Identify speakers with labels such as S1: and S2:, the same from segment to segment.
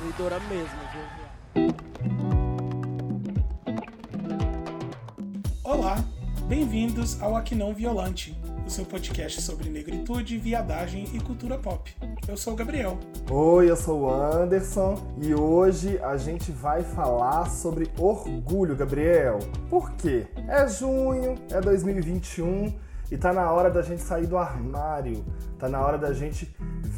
S1: destruidora mesmo, viu?
S2: Olá, bem-vindos ao Aqui Não Violante, o seu podcast sobre negritude, viadagem e cultura pop. Eu sou o Gabriel.
S3: Oi, eu sou o Anderson e hoje a gente vai falar sobre orgulho, Gabriel. Por quê? É junho, é 2021 e tá na hora da gente sair do armário, tá na hora da gente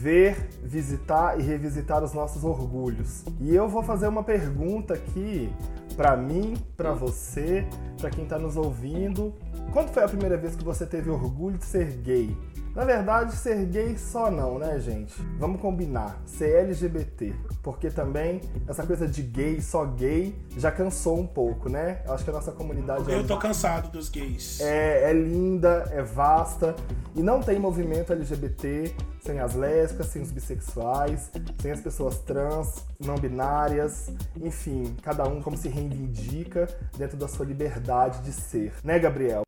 S3: ver, visitar e revisitar os nossos orgulhos. E eu vou fazer uma pergunta aqui para mim, para você, para quem tá nos ouvindo. Quando foi a primeira vez que você teve orgulho de ser gay? Na verdade, ser gay só não, né, gente? Vamos combinar. Ser LGBT. Porque também essa coisa de gay, só gay, já cansou um pouco, né? Eu acho que a nossa comunidade.
S2: Eu tô cansado dos gays.
S3: É, é linda, é vasta. E não tem movimento LGBT sem as lésbicas, sem os bissexuais, sem as pessoas trans, não binárias, enfim, cada um como se reivindica dentro da sua liberdade de ser, né, Gabriel?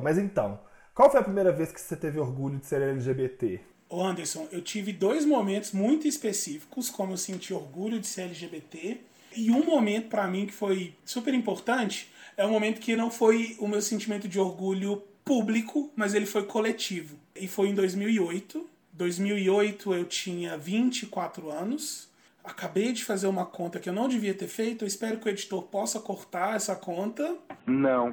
S3: Mas então, qual foi a primeira vez que você teve orgulho de ser LGBT?
S2: Ô Anderson, eu tive dois momentos muito específicos como eu senti orgulho de ser LGBT. E um momento para mim que foi super importante é um momento que não foi o meu sentimento de orgulho público, mas ele foi coletivo. E foi em 2008. 2008 eu tinha 24 anos. Acabei de fazer uma conta que eu não devia ter feito. Eu espero que o editor possa cortar essa conta.
S4: Não.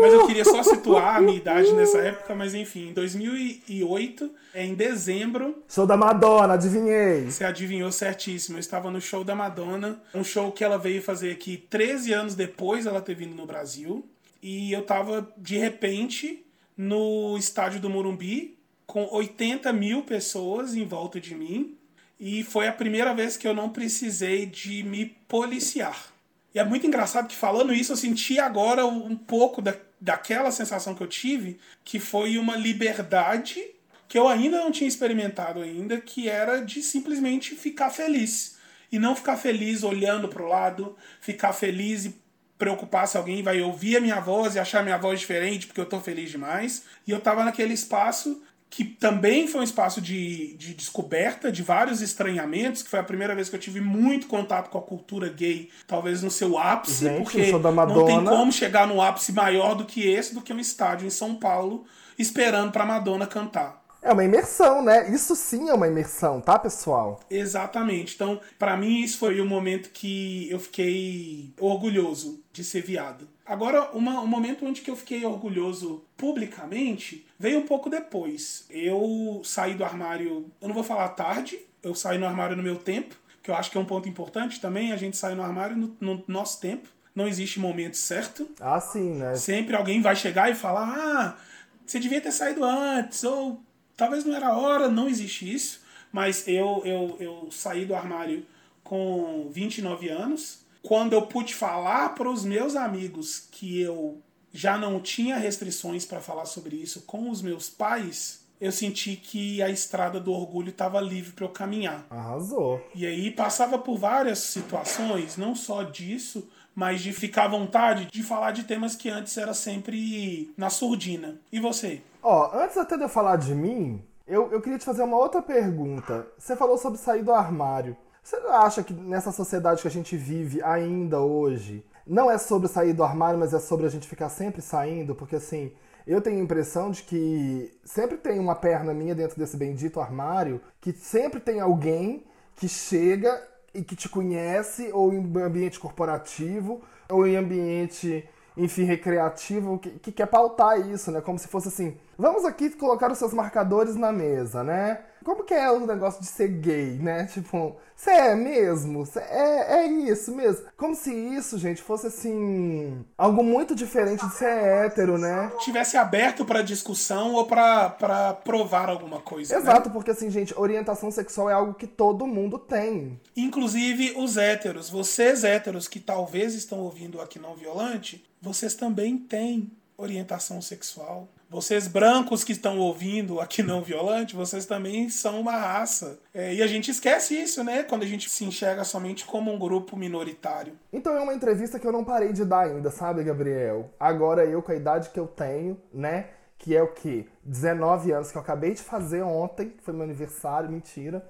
S2: Mas eu queria só situar a minha idade nessa época, mas enfim, em 2008, em dezembro.
S3: Show da Madonna, adivinhei!
S2: Você adivinhou certíssimo. Eu estava no show da Madonna, um show que ela veio fazer aqui 13 anos depois ela ter vindo no Brasil. E eu tava, de repente, no estádio do Morumbi, com 80 mil pessoas em volta de mim. E foi a primeira vez que eu não precisei de me policiar. E é muito engraçado que falando isso eu senti agora um pouco da, daquela sensação que eu tive, que foi uma liberdade que eu ainda não tinha experimentado ainda, que era de simplesmente ficar feliz. E não ficar feliz olhando para o lado, ficar feliz e preocupar se alguém vai ouvir a minha voz e achar minha voz diferente porque eu tô feliz demais. E eu tava naquele espaço que também foi um espaço de, de descoberta de vários estranhamentos, que foi a primeira vez que eu tive muito contato com a cultura gay, talvez no seu ápice,
S3: Gente,
S2: porque não tem como chegar no ápice maior do que esse, do que um estádio em São Paulo, esperando pra Madonna cantar.
S3: É uma imersão, né? Isso sim é uma imersão, tá, pessoal?
S2: Exatamente. Então, pra mim, isso foi o momento que eu fiquei orgulhoso de ser viado. Agora, uma, um momento onde que eu fiquei orgulhoso publicamente veio um pouco depois. Eu saí do armário, eu não vou falar tarde, eu saí no armário no meu tempo, que eu acho que é um ponto importante também, a gente sai no armário no, no nosso tempo. Não existe momento certo.
S3: Ah, sim, né?
S2: Sempre alguém vai chegar e falar: ah, você devia ter saído antes, ou talvez não era a hora, não existe isso. Mas eu, eu, eu saí do armário com 29 anos. Quando eu pude falar para os meus amigos que eu já não tinha restrições para falar sobre isso com os meus pais, eu senti que a estrada do orgulho estava livre para eu caminhar.
S3: Arrasou.
S2: E aí passava por várias situações, não só disso, mas de ficar à vontade de falar de temas que antes era sempre na surdina. E você?
S3: Ó, antes até de eu falar de mim, eu, eu queria te fazer uma outra pergunta. Você falou sobre sair do armário. Você acha que nessa sociedade que a gente vive ainda hoje, não é sobre sair do armário, mas é sobre a gente ficar sempre saindo? Porque assim, eu tenho a impressão de que sempre tem uma perna minha dentro desse bendito armário, que sempre tem alguém que chega e que te conhece, ou em ambiente corporativo, ou em ambiente, enfim, recreativo, que, que quer pautar isso, né? Como se fosse assim, vamos aqui colocar os seus marcadores na mesa, né? Como que é o negócio de ser gay, né? Tipo, você é mesmo? Cê é, é isso mesmo? Como se isso, gente, fosse assim. algo muito diferente de ser hétero, né?
S2: Tivesse aberto para discussão ou para provar alguma coisa.
S3: Exato,
S2: né?
S3: porque assim, gente, orientação sexual é algo que todo mundo tem.
S2: Inclusive os héteros. Vocês héteros que talvez estão ouvindo aqui não violante, vocês também têm orientação sexual. Vocês brancos que estão ouvindo aqui não violante, vocês também são uma raça. É, e a gente esquece isso, né? Quando a gente se enxerga somente como um grupo minoritário.
S3: Então é uma entrevista que eu não parei de dar ainda, sabe, Gabriel? Agora eu, com a idade que eu tenho, né? Que é o quê? 19 anos, que eu acabei de fazer ontem, foi meu aniversário, mentira.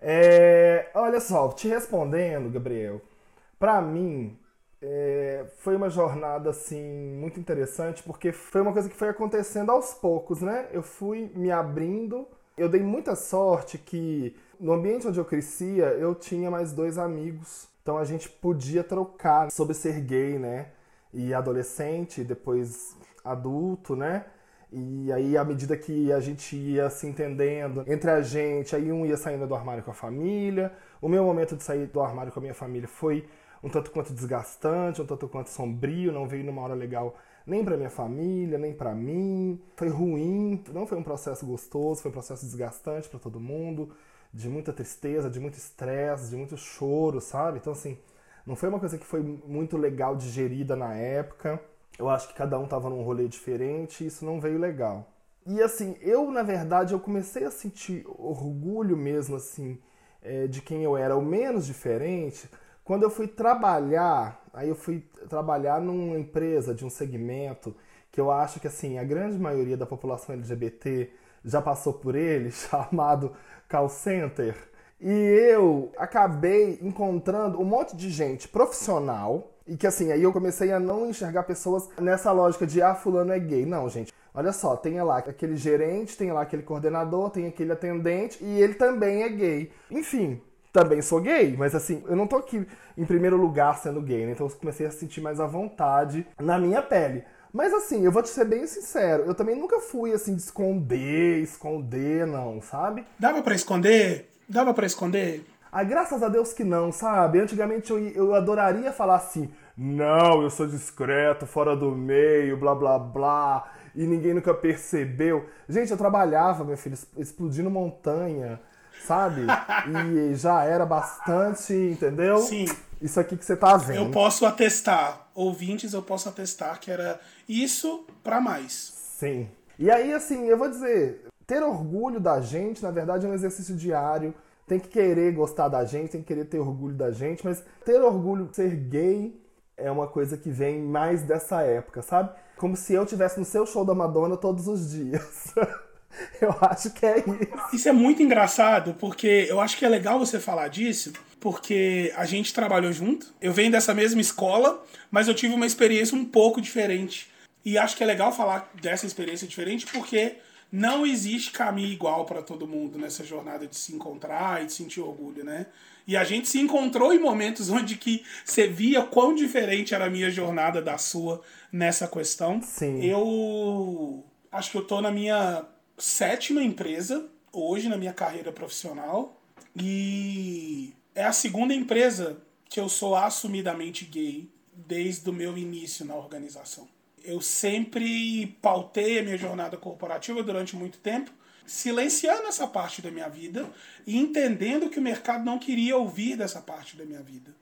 S3: É, olha só, te respondendo, Gabriel, pra mim é, foi uma jornada assim muito interessante porque foi uma coisa que foi acontecendo aos poucos, né? Eu fui me abrindo. Eu dei muita sorte que no ambiente onde eu crescia eu tinha mais dois amigos, então a gente podia trocar sobre ser gay, né? E adolescente, depois adulto, né? E aí, à medida que a gente ia se entendendo entre a gente, aí um ia saindo do armário com a família. O meu momento de sair do armário com a minha família foi um tanto quanto desgastante, um tanto quanto sombrio, não veio numa hora legal nem para minha família, nem para mim. Foi ruim, não foi um processo gostoso, foi um processo desgastante para todo mundo, de muita tristeza, de muito estresse, de muito choro, sabe? Então assim, não foi uma coisa que foi muito legal digerida na época. Eu acho que cada um tava num rolê diferente e isso não veio legal. E assim, eu na verdade eu comecei a sentir orgulho mesmo assim é, de quem eu era, o menos diferente, quando eu fui trabalhar. Aí eu fui trabalhar numa empresa de um segmento que eu acho que assim a grande maioria da população LGBT já passou por ele, chamado call center. E eu acabei encontrando um monte de gente profissional e que assim, aí eu comecei a não enxergar pessoas nessa lógica de ah, fulano é gay. Não, gente. Olha só, tem lá aquele gerente, tem lá aquele coordenador, tem aquele atendente e ele também é gay. Enfim, também sou gay, mas assim, eu não tô aqui em primeiro lugar sendo gay, né? Então eu comecei a sentir mais à vontade na minha pele. Mas assim, eu vou te ser bem sincero, eu também nunca fui assim de esconder, esconder, não, sabe?
S2: Dava para esconder? Dava para esconder?
S3: Ah, graças a Deus que não, sabe? Antigamente eu, eu adoraria falar assim, não, eu sou discreto, fora do meio, blá blá blá, e ninguém nunca percebeu. Gente, eu trabalhava, meu filho, explodindo montanha, sabe? E já era bastante, entendeu?
S2: Sim.
S3: Isso aqui que você tá vendo.
S2: Eu posso atestar, ouvintes, eu posso atestar que era isso para mais.
S3: Sim. E aí, assim, eu vou dizer, ter orgulho da gente, na verdade, é um exercício diário tem que querer gostar da gente, tem que querer ter orgulho da gente, mas ter orgulho de ser gay é uma coisa que vem mais dessa época, sabe? Como se eu tivesse no seu show da Madonna todos os dias. eu acho que é isso.
S2: Isso é muito engraçado, porque eu acho que é legal você falar disso, porque a gente trabalhou junto. Eu venho dessa mesma escola, mas eu tive uma experiência um pouco diferente. E acho que é legal falar dessa experiência diferente porque não existe caminho igual para todo mundo nessa jornada de se encontrar e de sentir orgulho, né? E a gente se encontrou em momentos onde que você via quão diferente era a minha jornada da sua nessa questão.
S3: Sim.
S2: Eu acho que eu tô na minha sétima empresa hoje na minha carreira profissional e é a segunda empresa que eu sou assumidamente gay desde o meu início na organização eu sempre pautei a minha jornada corporativa durante muito tempo, silenciando essa parte da minha vida e entendendo que o mercado não queria ouvir dessa parte da minha vida.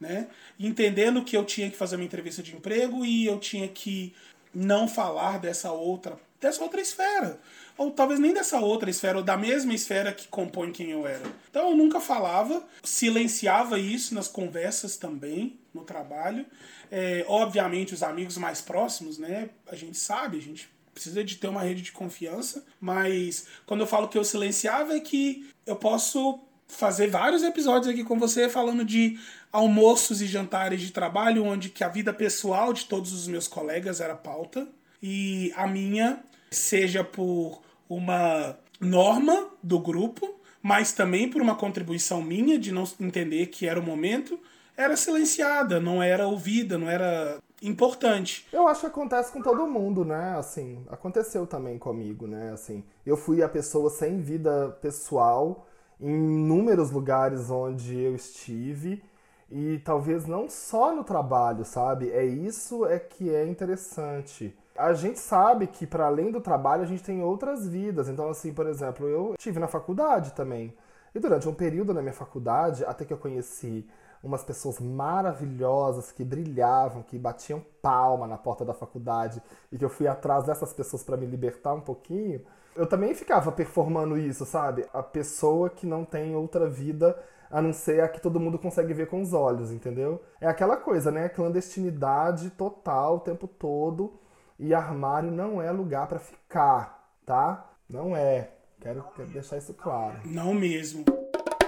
S2: Né? Entendendo que eu tinha que fazer uma entrevista de emprego e eu tinha que não falar dessa outra, dessa outra esfera. Ou talvez nem dessa outra esfera, ou da mesma esfera que compõe quem eu era. Então eu nunca falava, silenciava isso nas conversas também, no trabalho. É, obviamente, os amigos mais próximos, né? A gente sabe, a gente precisa de ter uma rede de confiança, mas quando eu falo que eu silenciava é que eu posso fazer vários episódios aqui com você falando de almoços e jantares de trabalho onde que a vida pessoal de todos os meus colegas era pauta e a minha seja por uma norma do grupo, mas também por uma contribuição minha de não entender que era o momento era silenciada, não era ouvida, não era importante.
S3: Eu acho que acontece com todo mundo, né? Assim, aconteceu também comigo, né? Assim, eu fui a pessoa sem vida pessoal em inúmeros lugares onde eu estive e talvez não só no trabalho, sabe? É isso é que é interessante. A gente sabe que para além do trabalho a gente tem outras vidas. Então assim, por exemplo, eu tive na faculdade também. E durante um período na minha faculdade, até que eu conheci umas pessoas maravilhosas que brilhavam, que batiam palma na porta da faculdade e que eu fui atrás dessas pessoas para me libertar um pouquinho, eu também ficava performando isso, sabe? A pessoa que não tem outra vida a não ser a que todo mundo consegue ver com os olhos, entendeu? É aquela coisa, né? Clandestinidade total o tempo todo e armário não é lugar para ficar, tá? Não é. Quero, quero deixar isso claro.
S2: Não mesmo.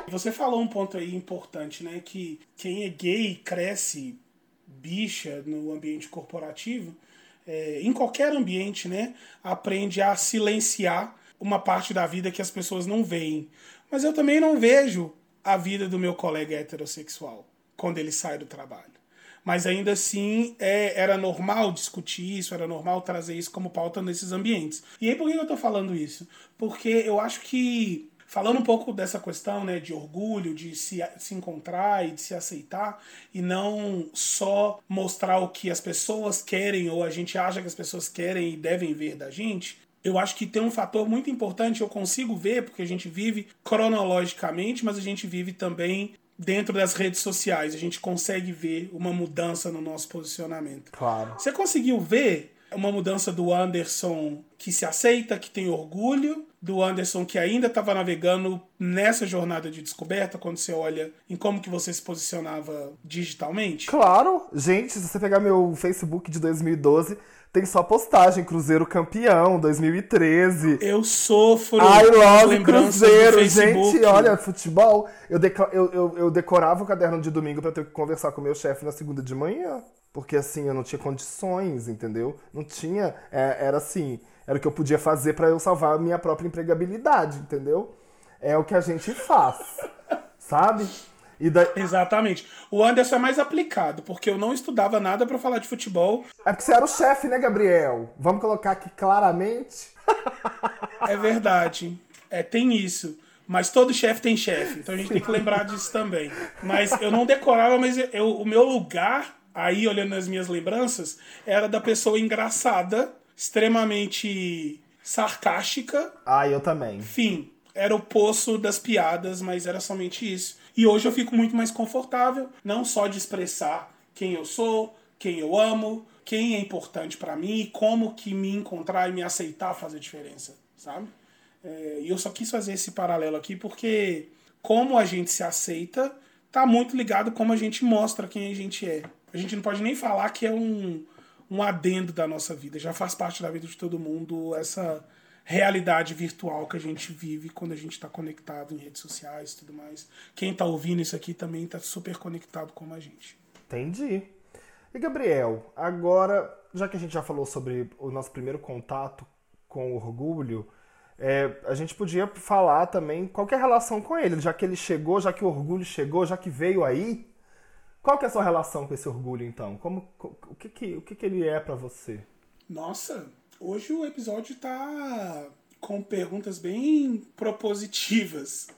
S2: Você falou um ponto aí importante, né? Que quem é gay cresce bicha no ambiente corporativo, é, em qualquer ambiente, né? Aprende a silenciar uma parte da vida que as pessoas não veem. Mas eu também não vejo a vida do meu colega heterossexual quando ele sai do trabalho. Mas ainda assim é, era normal discutir isso, era normal trazer isso como pauta nesses ambientes. E aí por que eu estou falando isso? Porque eu acho que falando um pouco dessa questão né, de orgulho, de se, se encontrar e de se aceitar, e não só mostrar o que as pessoas querem ou a gente acha que as pessoas querem e devem ver da gente, eu acho que tem um fator muito importante, eu consigo ver, porque a gente vive cronologicamente, mas a gente vive também dentro das redes sociais. A gente consegue ver uma mudança no nosso posicionamento.
S3: Claro.
S2: Você conseguiu ver uma mudança do Anderson que se aceita, que tem orgulho, do Anderson que ainda estava navegando nessa jornada de descoberta, quando você olha em como que você se posicionava digitalmente?
S3: Claro, gente, se você pegar meu Facebook de 2012, tem só postagem Cruzeiro campeão 2013.
S2: Eu sofro.
S3: I love Cruzeiro, gente. Olha, futebol. Eu, eu, eu, eu decorava o caderno de domingo pra ter que conversar com o meu chefe na segunda de manhã. Porque assim, eu não tinha condições, entendeu? Não tinha. é, era assim. Era o que eu podia fazer pra eu salvar a minha própria empregabilidade, entendeu? É o que a gente faz. sabe? Daí,
S2: Exatamente. O Anderson é mais aplicado, porque eu não estudava nada pra falar de futebol.
S3: É porque você era o chefe, né, Gabriel? Vamos colocar aqui claramente.
S2: É verdade. É, tem isso. Mas todo chefe tem chefe. Então a gente tem que lembrar disso também. Mas eu não decorava, mas eu, o meu lugar, aí olhando nas minhas lembranças, era da pessoa engraçada, extremamente sarcástica.
S3: Ah, eu também.
S2: Enfim, era o poço das piadas, mas era somente isso. E hoje eu fico muito mais confortável, não só de expressar quem eu sou, quem eu amo, quem é importante pra mim e como que me encontrar e me aceitar faz a diferença, sabe? É, E eu só quis fazer esse paralelo aqui porque como a gente se aceita tá muito ligado como a gente mostra quem a gente é. A gente não pode nem falar que é um, um adendo da nossa vida, já faz parte da vida de todo mundo essa realidade virtual que a gente vive quando a gente está conectado em redes sociais e tudo mais. Quem está ouvindo isso aqui também está super conectado como a gente.
S3: Entendi. E Gabriel, agora, já que a gente já falou sobre o nosso primeiro contato com o orgulho, é, a gente podia falar também qual que é a relação com ele, já que ele chegou, já que o orgulho chegou, já que veio aí. Qual que é a sua relação com esse orgulho, então? Como, co- o que, que, o que, que ele é pra você?
S2: Nossa, hoje o episódio tá com perguntas bem propositivas.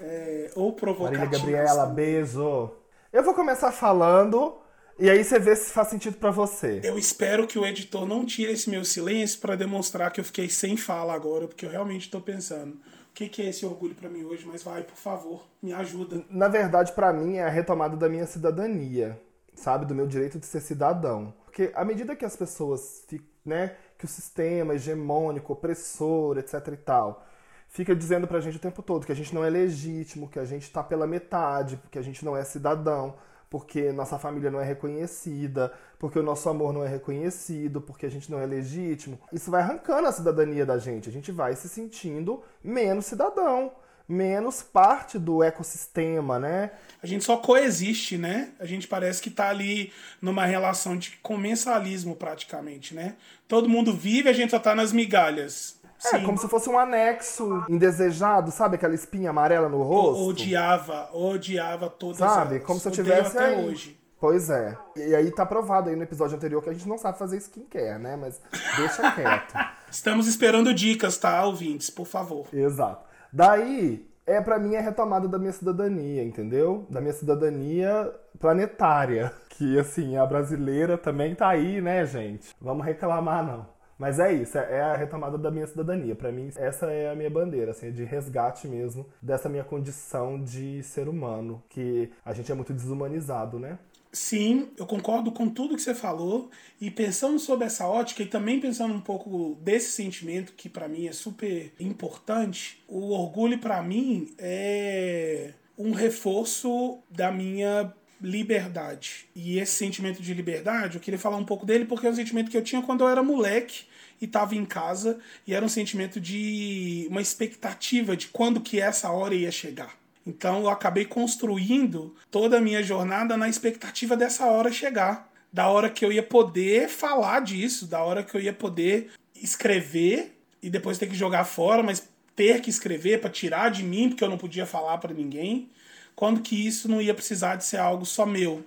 S2: é, ou
S3: Marília
S2: provocativas.
S3: Gabriela, beijo. Eu vou começar falando e aí você vê se faz sentido pra você.
S2: Eu espero que o editor não tire esse meu silêncio para demonstrar que eu fiquei sem fala agora, porque eu realmente estou pensando. O que, que é esse orgulho para mim hoje? Mas vai, por favor, me ajuda.
S3: Na verdade, pra mim, é a retomada da minha cidadania, sabe? Do meu direito de ser cidadão. Porque à medida que as pessoas, né, que o sistema hegemônico, opressor, etc e tal, fica dizendo pra gente o tempo todo que a gente não é legítimo, que a gente tá pela metade, que a gente não é cidadão, porque nossa família não é reconhecida, porque o nosso amor não é reconhecido, porque a gente não é legítimo. Isso vai arrancando a cidadania da gente. A gente vai se sentindo menos cidadão, menos parte do ecossistema, né?
S2: A gente só coexiste, né? A gente parece que tá ali numa relação de comensalismo praticamente, né? Todo mundo vive, a gente só tá nas migalhas.
S3: É, como se fosse um anexo indesejado, sabe? Aquela espinha amarela no rosto.
S2: odiava, odiava todas
S3: Sabe? Como se eu tivesse
S2: até
S3: aí.
S2: hoje.
S3: Pois é. E aí tá provado aí no episódio anterior que a gente não sabe fazer skincare, né? Mas deixa quieto.
S2: Estamos esperando dicas, tá, ouvintes? Por favor.
S3: Exato. Daí, é pra mim a retomada da minha cidadania, entendeu? Da minha cidadania planetária. Que, assim, a brasileira também tá aí, né, gente? Vamos reclamar, não. Mas é isso, é a retomada da minha cidadania. Pra mim, essa é a minha bandeira, assim, é de resgate mesmo dessa minha condição de ser humano. Que a gente é muito desumanizado, né?
S2: Sim, eu concordo com tudo que você falou. E pensando sobre essa ótica e também pensando um pouco desse sentimento que pra mim é super importante, o orgulho pra mim é um reforço da minha liberdade. E esse sentimento de liberdade, eu queria falar um pouco dele porque é um sentimento que eu tinha quando eu era moleque e estava em casa e era um sentimento de uma expectativa de quando que essa hora ia chegar. Então eu acabei construindo toda a minha jornada na expectativa dessa hora chegar. Da hora que eu ia poder falar disso, da hora que eu ia poder escrever e depois ter que jogar fora, mas ter que escrever para tirar de mim, porque eu não podia falar para ninguém. Quando que isso não ia precisar de ser algo só meu?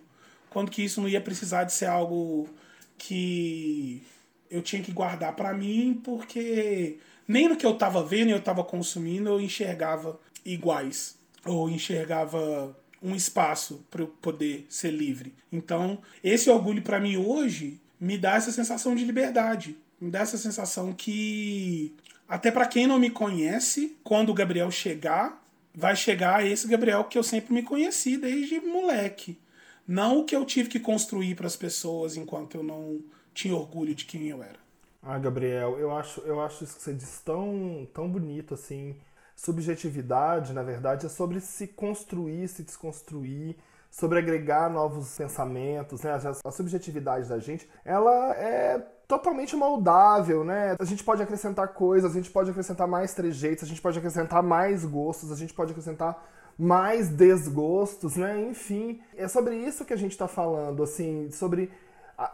S2: Quando que isso não ia precisar de ser algo que eu tinha que guardar para mim, porque nem no que eu estava vendo e eu estava consumindo eu enxergava iguais ou enxergava um espaço para eu poder ser livre. Então, esse orgulho para mim hoje me dá essa sensação de liberdade, me dá essa sensação que até para quem não me conhece, quando o Gabriel chegar, vai chegar esse Gabriel que eu sempre me conheci desde moleque. Não o que eu tive que construir para as pessoas enquanto eu não tinha orgulho de quem eu era.
S3: Ah, Gabriel, eu acho, eu acho isso que você diz tão, tão bonito assim. Subjetividade, na verdade, é sobre se construir, se desconstruir, sobre agregar novos pensamentos, né? A subjetividade da gente, ela é totalmente moldável, né? A gente pode acrescentar coisas, a gente pode acrescentar mais trejeitos, a gente pode acrescentar mais gostos, a gente pode acrescentar mais desgostos, né? Enfim, é sobre isso que a gente está falando, assim, sobre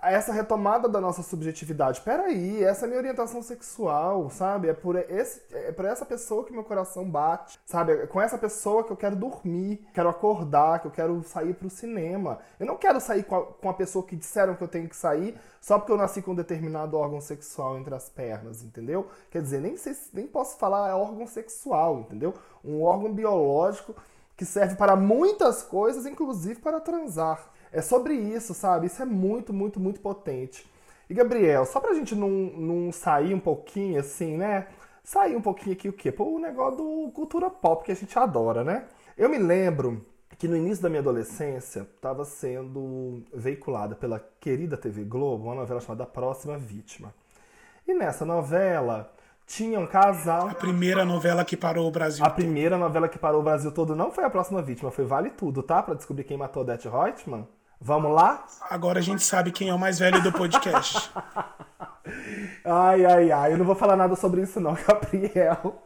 S3: essa retomada da nossa subjetividade. Peraí, essa é minha orientação sexual, sabe? É por, esse, é por essa pessoa que meu coração bate, sabe? É com essa pessoa que eu quero dormir, quero acordar, que eu quero sair pro cinema. Eu não quero sair com a, com a pessoa que disseram que eu tenho que sair só porque eu nasci com um determinado órgão sexual entre as pernas, entendeu? Quer dizer, nem, sei, nem posso falar é órgão sexual, entendeu? Um órgão biológico que serve para muitas coisas, inclusive para transar. É sobre isso, sabe? Isso é muito, muito, muito potente. E Gabriel, só pra gente não, não sair um pouquinho assim, né? Sair um pouquinho aqui o quê? Pô, o negócio do cultura pop que a gente adora, né? Eu me lembro que no início da minha adolescência estava sendo veiculada pela querida TV Globo uma novela chamada Próxima Vítima. E nessa novela tinha um casal.
S2: A primeira novela que parou o Brasil.
S3: A todo. primeira novela que parou o Brasil todo não foi a próxima vítima, foi Vale Tudo, tá? Pra descobrir quem matou Odete Reutemann. Vamos lá?
S2: Agora a gente sabe quem é o mais velho do podcast.
S3: ai, ai, ai. Eu não vou falar nada sobre isso, não, Gabriel.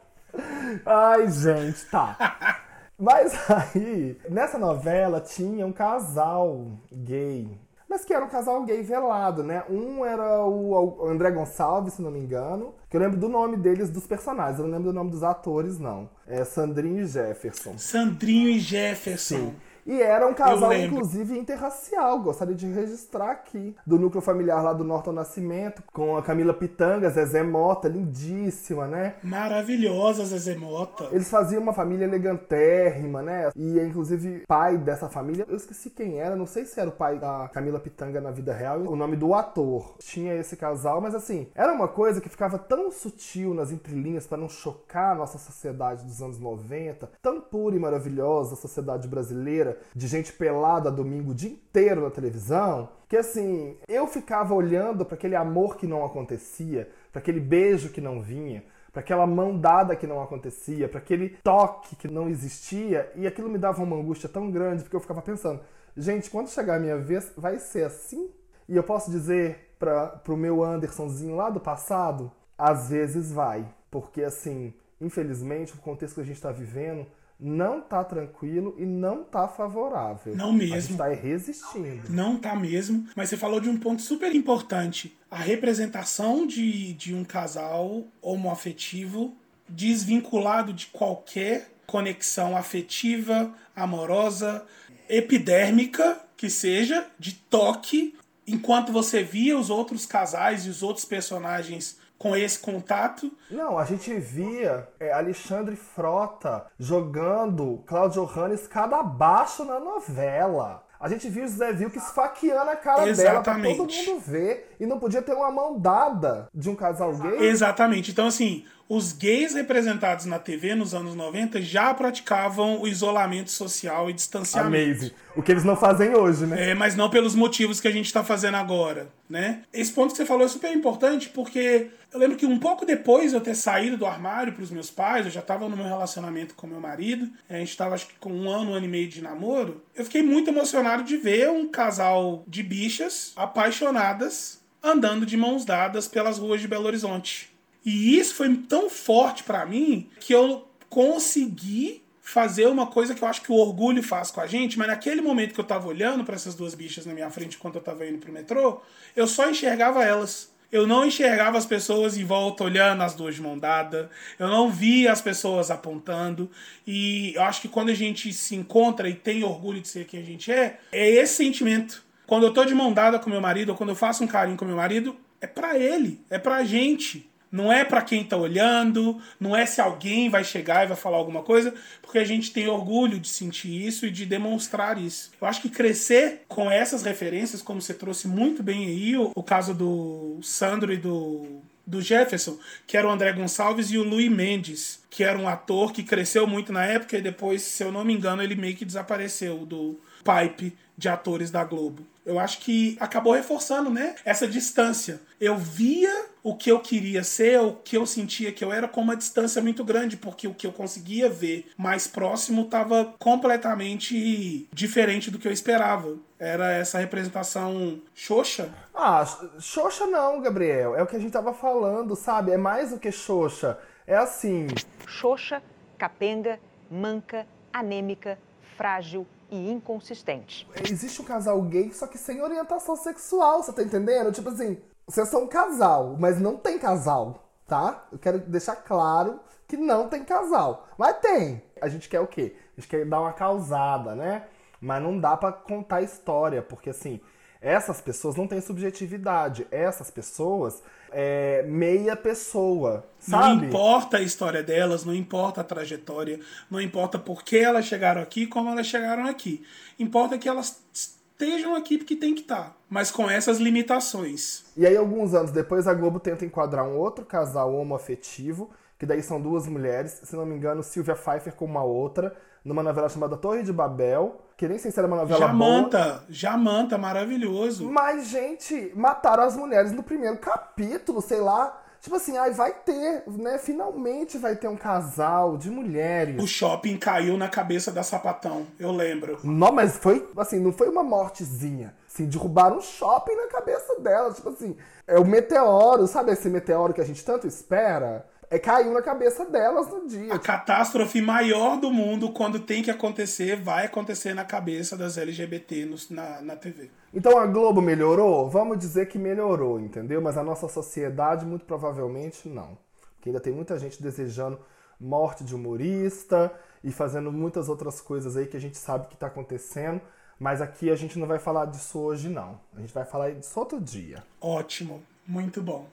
S3: Ai, gente, tá. Mas aí, nessa novela tinha um casal gay. Mas que era um casal gay velado, né? Um era o André Gonçalves, se não me engano. Que eu lembro do nome deles, dos personagens. Eu não lembro do nome dos atores, não. É Sandrinho e Jefferson.
S2: Sandrinho e Jefferson. Sim.
S3: E era um casal, inclusive, interracial. Gostaria de registrar aqui. Do núcleo familiar lá do Norton Nascimento, com a Camila Pitanga, Zezé Mota, lindíssima, né?
S2: Maravilhosa, Zezé Mota.
S3: Eles faziam uma família elegantérrima, né? E, inclusive, pai dessa família, eu esqueci quem era, não sei se era o pai da Camila Pitanga na vida real, o nome do ator. Tinha esse casal, mas assim, era uma coisa que ficava tão sutil nas entrelinhas para não chocar a nossa sociedade dos anos 90, tão pura e maravilhosa a sociedade brasileira, de gente pelada domingo o dia inteiro na televisão, que assim, eu ficava olhando para aquele amor que não acontecia, para aquele beijo que não vinha, para aquela mão dada que não acontecia, para aquele toque que não existia, e aquilo me dava uma angústia tão grande, porque eu ficava pensando, gente, quando chegar a minha vez, vai ser assim? E eu posso dizer para o meu Andersonzinho lá do passado, às vezes vai, porque assim, infelizmente, o contexto que a gente está vivendo não tá tranquilo e não tá favorável.
S2: Não mesmo. A
S3: gente tá resistindo.
S2: Não tá mesmo. Mas você falou de um ponto super importante. A representação de, de um casal homoafetivo desvinculado de qualquer conexão afetiva, amorosa, epidérmica, que seja, de toque, enquanto você via os outros casais e os outros personagens com esse contato.
S3: Não, a gente via é, Alexandre Frota jogando Claudio Hannes cada abaixo na novela. A gente viu o Zé Vilk esfaqueando a cara Exatamente. dela pra todo mundo ver. E não podia ter uma mão dada de um casal gay.
S2: Exatamente. Então, assim, os gays representados na TV nos anos 90 já praticavam o isolamento social e distanciamento.
S3: Amazing. O que eles não fazem hoje, né?
S2: É, mas não pelos motivos que a gente está fazendo agora, né? Esse ponto que você falou é super importante porque eu lembro que um pouco depois de eu ter saído do armário para os meus pais, eu já estava no meu relacionamento com meu marido, a gente estava acho que com um ano, um ano e meio de namoro, eu fiquei muito emocionado de ver um casal de bichas apaixonadas andando de mãos dadas pelas ruas de Belo Horizonte. E isso foi tão forte para mim que eu consegui fazer uma coisa que eu acho que o orgulho faz com a gente, mas naquele momento que eu tava olhando para essas duas bichas na minha frente enquanto eu tava indo pro metrô, eu só enxergava elas. Eu não enxergava as pessoas em volta olhando as duas de mão dada. Eu não via as pessoas apontando. E eu acho que quando a gente se encontra e tem orgulho de ser quem a gente é, é esse sentimento. Quando eu tô de mão dada com meu marido, ou quando eu faço um carinho com meu marido, é para ele, é pra gente. Não é para quem tá olhando, não é se alguém vai chegar e vai falar alguma coisa, porque a gente tem orgulho de sentir isso e de demonstrar isso. Eu acho que crescer com essas referências, como você trouxe muito bem aí, o, o caso do Sandro e do do Jefferson, que era o André Gonçalves, e o Luiz Mendes, que era um ator que cresceu muito na época e depois, se eu não me engano, ele meio que desapareceu do pipe de atores da Globo. Eu acho que acabou reforçando, né, essa distância. Eu via o que eu queria ser, o que eu sentia que eu era com uma distância muito grande, porque o que eu conseguia ver mais próximo estava completamente diferente do que eu esperava. Era essa representação xoxa.
S3: Ah, xoxa não, Gabriel. É o que a gente tava falando, sabe? É mais do que xoxa. É assim.
S4: Xoxa, capenga, manca, anêmica, frágil, e inconsistente.
S3: Existe um casal gay, só que sem orientação sexual, você tá entendendo? Tipo assim, vocês são um casal, mas não tem casal, tá? Eu quero deixar claro que não tem casal. Mas tem. A gente quer o quê? A gente quer dar uma causada, né? Mas não dá para contar história, porque assim, essas pessoas não têm subjetividade. Essas pessoas é meia pessoa, sabe?
S2: Não importa a história delas, não importa a trajetória, não importa por que elas chegaram aqui, como elas chegaram aqui. Importa que elas estejam aqui porque tem que estar, tá, mas com essas limitações.
S3: E aí, alguns anos depois, a Globo tenta enquadrar um outro casal homoafetivo, que daí são duas mulheres, se não me engano, Silvia Pfeiffer com uma outra, numa novela chamada Torre de Babel, que nem sei se era uma novela
S2: Jamanta,
S3: boa.
S2: Jamanta, maravilhoso.
S3: Mas, gente, mataram as mulheres no primeiro capítulo, sei lá. Tipo assim, ai, vai ter, né? Finalmente vai ter um casal de mulheres.
S2: O shopping caiu na cabeça da sapatão, eu lembro.
S3: Não, mas foi, assim, não foi uma mortezinha. Assim, derrubaram um shopping na cabeça dela. Tipo assim, é o meteoro, sabe esse meteoro que a gente tanto espera? É, caiu na cabeça delas no dia.
S2: A catástrofe maior do mundo, quando tem que acontecer, vai acontecer na cabeça das LGBT no, na, na TV.
S3: Então a Globo melhorou? Vamos dizer que melhorou, entendeu? Mas a nossa sociedade, muito provavelmente, não. Porque ainda tem muita gente desejando morte de humorista e fazendo muitas outras coisas aí que a gente sabe que está acontecendo. Mas aqui a gente não vai falar disso hoje, não. A gente vai falar disso outro dia.
S2: Ótimo, muito bom.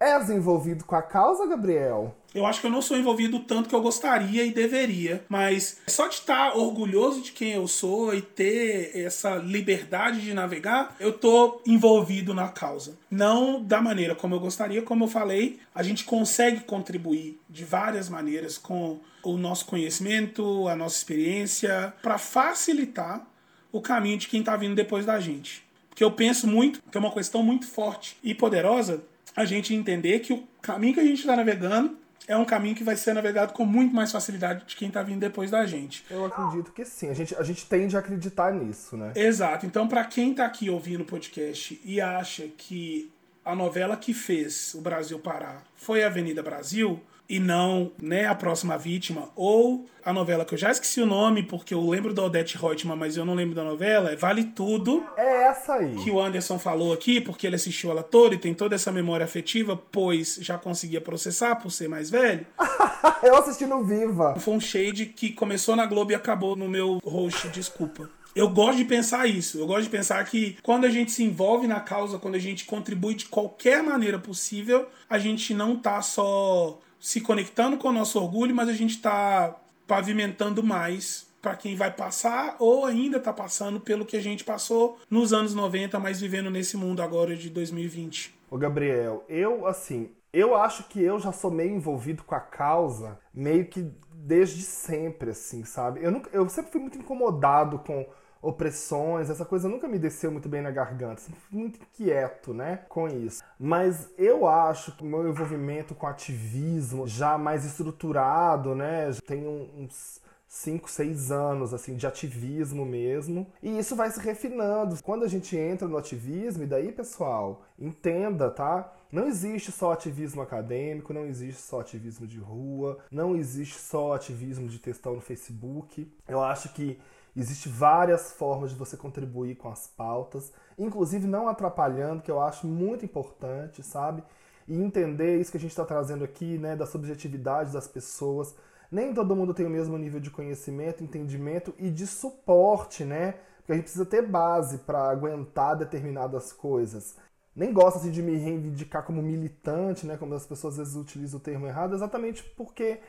S3: És envolvido com a causa, Gabriel?
S2: Eu acho que eu não sou envolvido tanto que eu gostaria e deveria, mas só de estar orgulhoso de quem eu sou e ter essa liberdade de navegar, eu tô envolvido na causa. Não da maneira como eu gostaria, como eu falei, a gente consegue contribuir de várias maneiras com o nosso conhecimento, a nossa experiência, para facilitar o caminho de quem está vindo depois da gente. Porque eu penso muito que é uma questão muito forte e poderosa a gente entender que o caminho que a gente está navegando é um caminho que vai ser navegado com muito mais facilidade de quem está vindo depois da gente.
S3: Eu acredito que sim. A gente, a gente tende a acreditar nisso, né?
S2: Exato. Então, para quem está aqui ouvindo o podcast e acha que a novela que fez o Brasil parar foi Avenida Brasil, e não né, a próxima vítima, ou a novela que eu já esqueci o nome, porque eu lembro da Odette Reutemann, mas eu não lembro da novela, é Vale Tudo.
S3: É essa aí.
S2: Que o Anderson falou aqui, porque ele assistiu ela toda e tem toda essa memória afetiva, pois já conseguia processar por ser mais velho.
S3: eu assisti no Viva.
S2: Foi um shade que começou na Globo e acabou no meu host, desculpa. Eu gosto de pensar isso. Eu gosto de pensar que quando a gente se envolve na causa, quando a gente contribui de qualquer maneira possível, a gente não tá só se conectando com o nosso orgulho, mas a gente está pavimentando mais para quem vai passar ou ainda está passando pelo que a gente passou nos anos 90, mas vivendo nesse mundo agora de 2020.
S3: Ô Gabriel, eu assim, eu acho que eu já sou meio envolvido com a causa, meio que desde sempre, assim, sabe? Eu, nunca, eu sempre fui muito incomodado com opressões, essa coisa nunca me desceu muito bem na garganta, fui muito inquieto, né, com isso. Mas eu acho que o meu envolvimento com ativismo já mais estruturado, né, já tem uns 5, 6 anos assim de ativismo mesmo. E isso vai se refinando. Quando a gente entra no ativismo, e daí, pessoal, entenda, tá? Não existe só ativismo acadêmico, não existe só ativismo de rua, não existe só ativismo de textão no Facebook. Eu acho que existe várias formas de você contribuir com as pautas, inclusive não atrapalhando, que eu acho muito importante, sabe? E entender isso que a gente está trazendo aqui, né, da subjetividade das pessoas. Nem todo mundo tem o mesmo nível de conhecimento, entendimento e de suporte, né? Porque a gente precisa ter base para aguentar determinadas coisas nem gosto assim, de me reivindicar como militante, né? Como as pessoas às vezes utilizam o termo errado, exatamente porque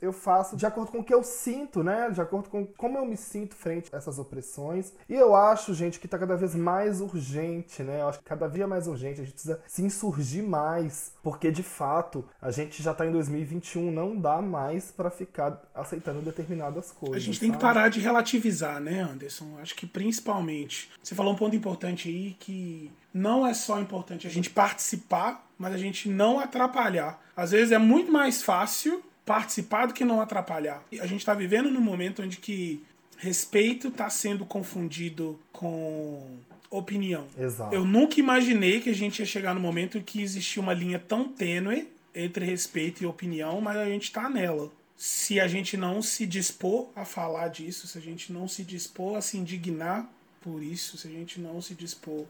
S3: eu faço de acordo com o que eu sinto, né? De acordo com como eu me sinto frente a essas opressões. E eu acho, gente, que tá cada vez mais urgente, né? Eu acho que cada dia mais urgente, a gente precisa se insurgir mais, porque de fato a gente já tá em 2021, não dá mais para ficar aceitando determinadas coisas.
S2: A gente tem
S3: sabe?
S2: que parar de relativizar, né, Anderson? Acho que principalmente. Você falou um ponto importante aí que não é só importante a gente participar, mas a gente não atrapalhar. Às vezes é muito mais fácil participar do que não atrapalhar. E a gente está vivendo num momento onde que respeito está sendo confundido com opinião.
S3: Exato.
S2: Eu nunca imaginei que a gente ia chegar no momento em que existia uma linha tão tênue entre respeito e opinião, mas a gente está nela. Se a gente não se dispor a falar disso, se a gente não se dispor a se indignar por isso, se a gente não se dispor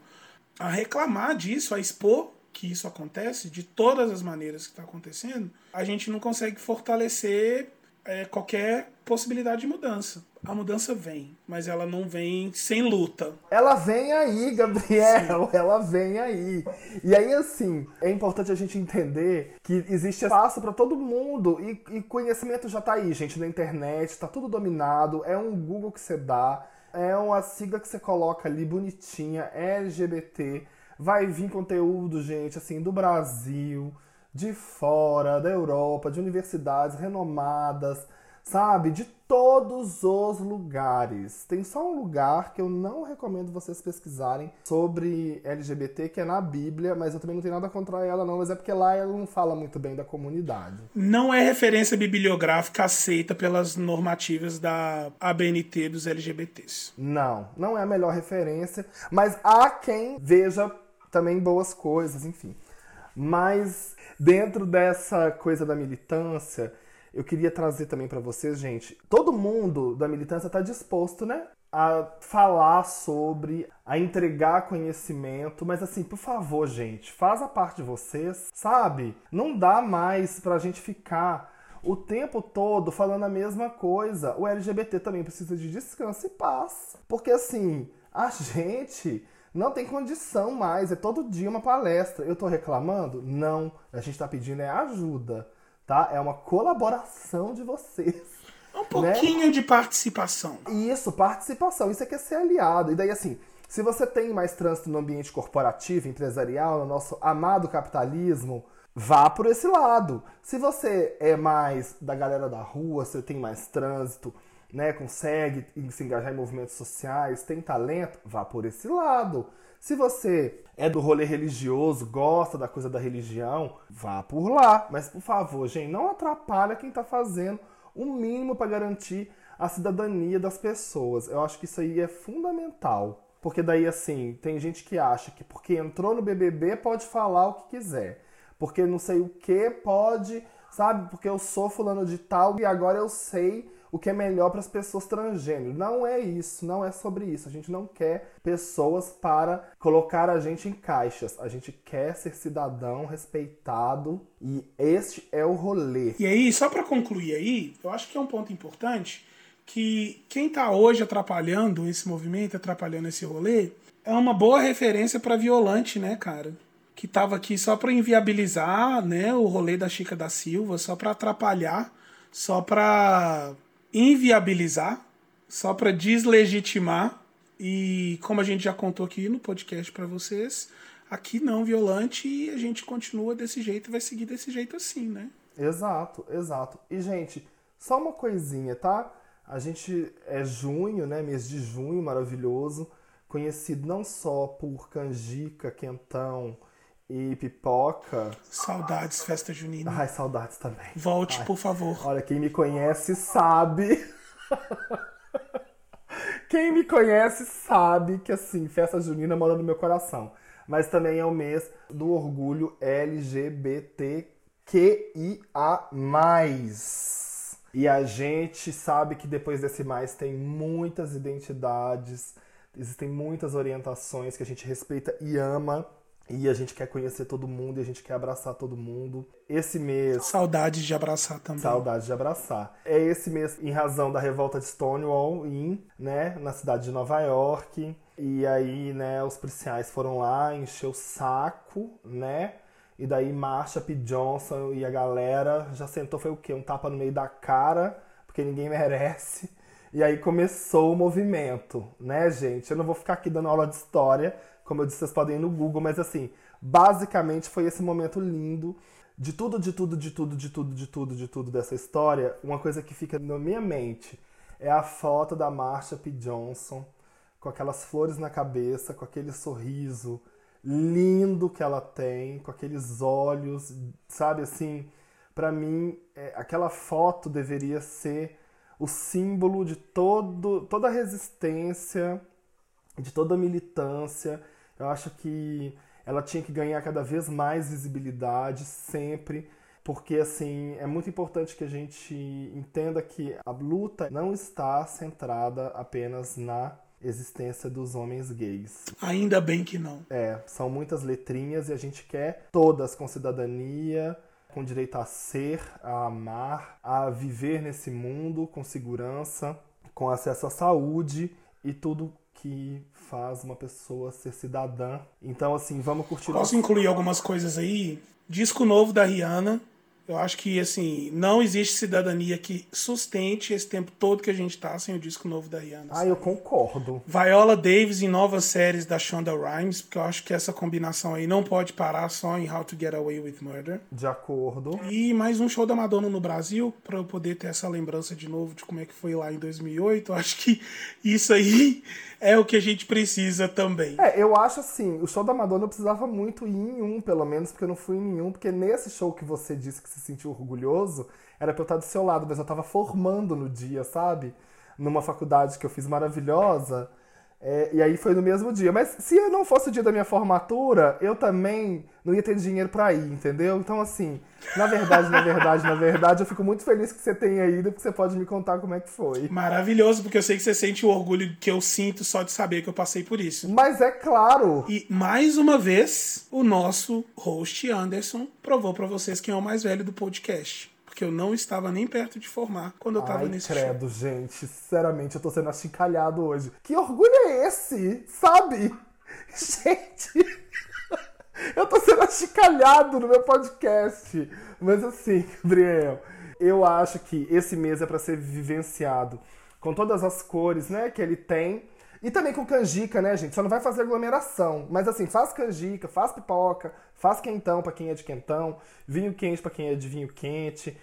S2: a reclamar disso, a expor que isso acontece, de todas as maneiras que está acontecendo, a gente não consegue fortalecer é, qualquer possibilidade de mudança. A mudança vem, mas ela não vem sem luta.
S3: Ela vem aí, Gabriel, ela vem aí. E aí, assim, é importante a gente entender que existe espaço para todo mundo e, e conhecimento já tá aí, gente, na internet, tá tudo dominado, é um Google que você dá, é uma sigla que você coloca ali bonitinha, LGBT. Vai vir conteúdo, gente, assim, do Brasil, de fora, da Europa, de universidades renomadas, sabe? De todos os lugares. Tem só um lugar que eu não recomendo vocês pesquisarem sobre LGBT, que é na Bíblia, mas eu também não tenho nada contra ela, não, mas é porque lá ela não fala muito bem da comunidade.
S2: Não é referência bibliográfica aceita pelas normativas da ABNT dos LGBTs.
S3: Não, não é a melhor referência, mas há quem veja também boas coisas, enfim. Mas dentro dessa coisa da militância, eu queria trazer também para vocês, gente, todo mundo da militância está disposto, né, a falar sobre, a entregar conhecimento, mas assim, por favor, gente, faz a parte de vocês, sabe? Não dá mais pra gente ficar o tempo todo falando a mesma coisa. O LGBT também precisa de descanso e paz. Porque assim, a gente não tem condição mais, é todo dia uma palestra. Eu tô reclamando? Não. A gente tá pedindo é ajuda, tá? É uma colaboração de vocês.
S2: Um pouquinho de participação.
S3: Isso, participação. Isso é que é ser aliado. E daí, assim, se você tem mais trânsito no ambiente corporativo, empresarial, no nosso amado capitalismo, vá por esse lado. Se você é mais da galera da rua, você tem mais trânsito, né, consegue se engajar em movimentos sociais, tem talento, vá por esse lado. Se você é do rolê religioso, gosta da coisa da religião, vá por lá. Mas, por favor, gente, não atrapalha quem está fazendo o mínimo para garantir a cidadania das pessoas. Eu acho que isso aí é fundamental. Porque daí, assim, tem gente que acha que porque entrou no BBB pode falar o que quiser. Porque não sei o que pode, sabe? Porque eu sou fulano de tal e agora eu sei o que é melhor para as pessoas transgênero. Não é isso, não é sobre isso. A gente não quer pessoas para colocar a gente em caixas. A gente quer ser cidadão respeitado e este é o rolê.
S2: E aí, só para concluir aí, eu acho que é um ponto importante que quem está hoje atrapalhando esse movimento, atrapalhando esse rolê, é uma boa referência para Violante, né, cara? Que estava aqui só para inviabilizar, né, o rolê da Chica da Silva, só para atrapalhar, só para inviabilizar, só para deslegitimar. E como a gente já contou aqui no podcast para vocês, aqui não violante e a gente continua desse jeito vai seguir desse jeito assim, né?
S3: Exato, exato. E, gente, só uma coisinha, tá? A gente é junho, né? Mês de junho, maravilhoso. Conhecido não só por canjica, quentão e pipoca.
S2: Saudades, festa junina.
S3: Ai, saudades também.
S2: Volte,
S3: Ai.
S2: por favor.
S3: Olha, quem me conhece sabe. Quem me conhece sabe que, assim, festa junina mora no meu coração. Mas também é o mês do orgulho LGBTQIA+. E a gente sabe que depois desse mais tem muitas identidades, existem muitas orientações que a gente respeita e ama. E a gente quer conhecer todo mundo e a gente quer abraçar todo mundo. Esse mês.
S2: Saudades de abraçar também.
S3: Saudades de abraçar. É esse mês em razão da revolta de Stonewall Inn, né? Na cidade de Nova York. E aí, né, os policiais foram lá, encher o saco, né? E daí Marsha P. Johnson e a galera já sentou, foi o quê? Um tapa no meio da cara, porque ninguém merece. E aí começou o movimento, né, gente? Eu não vou ficar aqui dando aula de história, como eu disse, vocês podem ir no Google, mas assim, basicamente foi esse momento lindo. De tudo, de tudo, de tudo, de tudo, de tudo, de tudo dessa história, uma coisa que fica na minha mente é a foto da Marsha P. Johnson com aquelas flores na cabeça, com aquele sorriso lindo que ela tem, com aqueles olhos, sabe assim? Para mim, é, aquela foto deveria ser o símbolo de todo, toda a resistência, de toda a militância. Eu acho que ela tinha que ganhar cada vez mais visibilidade sempre, porque assim é muito importante que a gente entenda que a luta não está centrada apenas na existência dos homens gays.
S2: Ainda bem que não.
S3: É, são muitas letrinhas e a gente quer todas com cidadania, com direito a ser, a amar, a viver nesse mundo com segurança, com acesso à saúde e tudo que faz uma pessoa ser cidadã. Então, assim, vamos curtir.
S2: Posso incluir algumas coisas aí? Disco novo da Rihanna, eu acho que, assim, não existe cidadania que sustente esse tempo todo que a gente tá sem o disco novo da Rihanna.
S3: Ah, eu concordo.
S2: Viola Davis em novas séries da Shonda Rhimes, porque eu acho que essa combinação aí não pode parar só em How to Get Away with Murder.
S3: De acordo.
S2: E mais um show da Madonna no Brasil, para eu poder ter essa lembrança de novo de como é que foi lá em 2008. Eu acho que isso aí é o que a gente precisa também.
S3: É, eu acho assim, o show da Madonna eu precisava muito ir em um, pelo menos, porque eu não fui em nenhum, porque nesse show que você disse que se sentiu orgulhoso, era pra eu estar do seu lado, mas eu tava formando no dia, sabe? Numa faculdade que eu fiz maravilhosa. É, e aí foi no mesmo dia. Mas se não fosse o dia da minha formatura, eu também não ia ter dinheiro para ir, entendeu? Então, assim, na verdade, na verdade, na verdade, eu fico muito feliz que você tenha ido, porque você pode me contar como é que foi.
S2: Maravilhoso, porque eu sei que você sente o orgulho que eu sinto só de saber que eu passei por isso.
S3: Mas é claro.
S2: E mais uma vez, o nosso host Anderson provou para vocês quem é o mais velho do podcast porque eu não estava nem perto de formar quando eu estava nesse
S3: credo,
S2: show.
S3: gente. Sinceramente, eu tô sendo achincalhado hoje. Que orgulho é esse? Sabe? Gente, eu tô sendo achicalhado no meu podcast. Mas assim, Gabriel, eu acho que esse mês é para ser vivenciado com todas as cores, né, que ele tem. E também com canjica, né, gente? Só não vai fazer aglomeração. Mas assim, faz canjica, faz pipoca, faz quentão para quem é de quentão, vinho quente para quem é de vinho quente.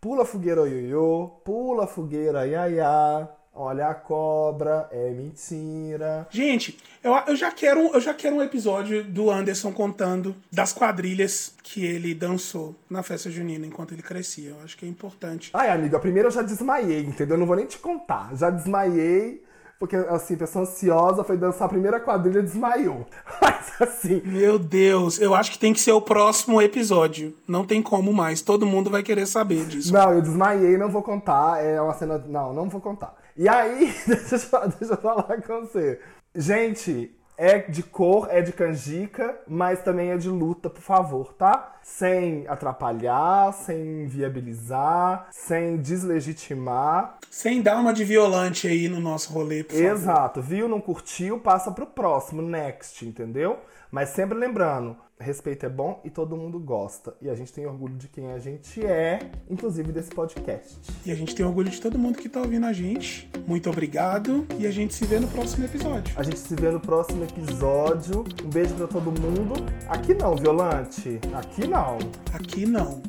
S3: Pula fogueira ioiô, pula fogueira iaiá. Olha a cobra, é mentira.
S2: Gente, eu, eu, já quero, eu já quero um episódio do Anderson contando das quadrilhas que ele dançou na festa junina enquanto ele crescia. Eu acho que é importante.
S3: Ai, amigo, a primeira eu já desmaiei, entendeu? Eu não vou nem te contar. Já desmaiei porque, assim, pessoa ansiosa foi dançar a primeira quadrilha e desmaiou. Mas, assim.
S2: Meu Deus, eu acho que tem que ser o próximo episódio. Não tem como mais. Todo mundo vai querer saber disso.
S3: Não, eu desmaiei, não vou contar. É uma cena. Não, não vou contar. E aí, deixa eu, deixa eu falar com você. Gente, é de cor, é de canjica, mas também é de luta, por favor, tá? Sem atrapalhar, sem viabilizar, sem deslegitimar.
S2: Sem dar uma de violante aí no nosso rolê, por favor.
S3: Exato. Viu, não curtiu, passa pro próximo, next, entendeu? Mas sempre lembrando, respeito é bom e todo mundo gosta. E a gente tem orgulho de quem a gente é, inclusive desse podcast.
S2: E a gente tem orgulho de todo mundo que tá ouvindo a gente. Muito obrigado e a gente se vê no próximo episódio.
S3: A gente se vê no próximo episódio. Um beijo pra todo mundo. Aqui não, Violante. Aqui não.
S2: Aqui não.